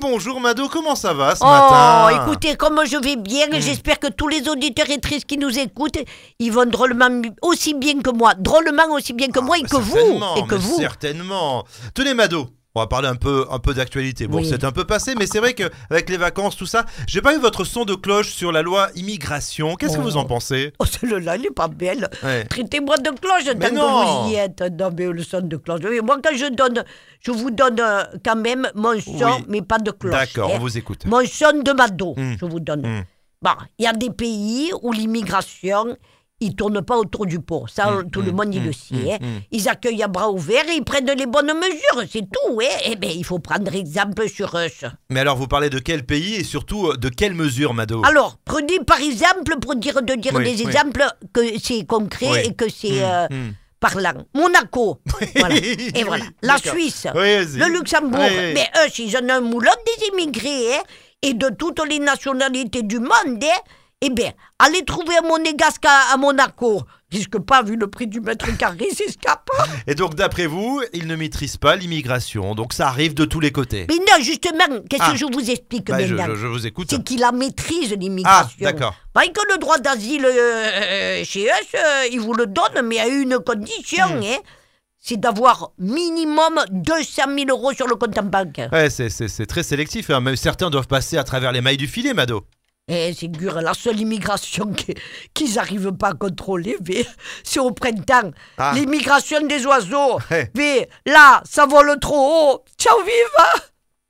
bonjour Mado, comment ça va ce Oh, matin écoutez, comme je vais bien, j'espère que tous les auditeurs et tristes qui nous écoutent, ils vont drôlement aussi bien que moi, drôlement aussi bien que moi et Ah, que vous, et que vous. Certainement. Tenez Mado, on va parler un peu, un peu d'actualité. Bon, Oui. c'est un peu passé, mais c'est vrai qu'avec les vacances, tout ça, j'ai pas eu votre son de cloche sur la loi immigration. Qu'est-ce que Oh. vous en pensez? Oh, celle-là, elle est pas belle. Ouais. Traitez-moi de cloche tant non. que vous y êtes. Non, mais le son de cloche. Moi, quand je donne, je vous donne euh, quand même mon son, Oui. mais pas de cloche. D'accord, hein. on vous écoute. Mon son de Mado, Hmm. je vous donne. Hmm. Bon, il y a des pays où l'immigration, ils tournent pas autour du pot. Ça, Hmm, tout le hmm, monde, il le sait. hein. Ils accueillent à bras ouverts et ils prennent les bonnes mesures, c'est tout. Hein. Eh bien, il faut prendre exemple sur eux. Mais alors, vous parlez de quel pays et surtout euh, de quelles mesures, Mado? Alors, prenez par exemple, pour dire, de dire Oui, des oui. exemples, que c'est concret Oui. et que c'est euh, parlant. Monaco, voilà. et voilà. La. Suisse, le Luxembourg. Mais eux, ils ont un moulin des immigrés, hein, et de toutes les nationalités du monde, hein. Eh bien, allez trouver un monégasque à, à Monaco. Risque pas, vu le prix du mètre carré, s'escape. Et donc, d'après vous, ils ne maîtrisent pas l'immigration. Donc, ça arrive de tous les côtés. Mais non, justement, qu'est-ce Ah. que je vous explique Bah, je, maintenant je- je vous écoute. C'est qu'il la maîtrise, Ah, l'immigration. d'accord. Pas que le droit d'asile euh, chez eux, euh, ils vous le donnent, mais à une condition, Hmm. hein, c'est d'avoir minimum 200 000 euros sur le compte en banque. Ouais, c'est- c'est c'est très sélectif. hein. Même certains doivent passer à travers les mailles du filet, Mado. Et c'est dur, la seule immigration qui- qu'ils n'arrivent pas à contrôler, c'est au printemps. Ah. L'immigration des oiseaux. Mais là, ça vole trop haut. Ciao, vive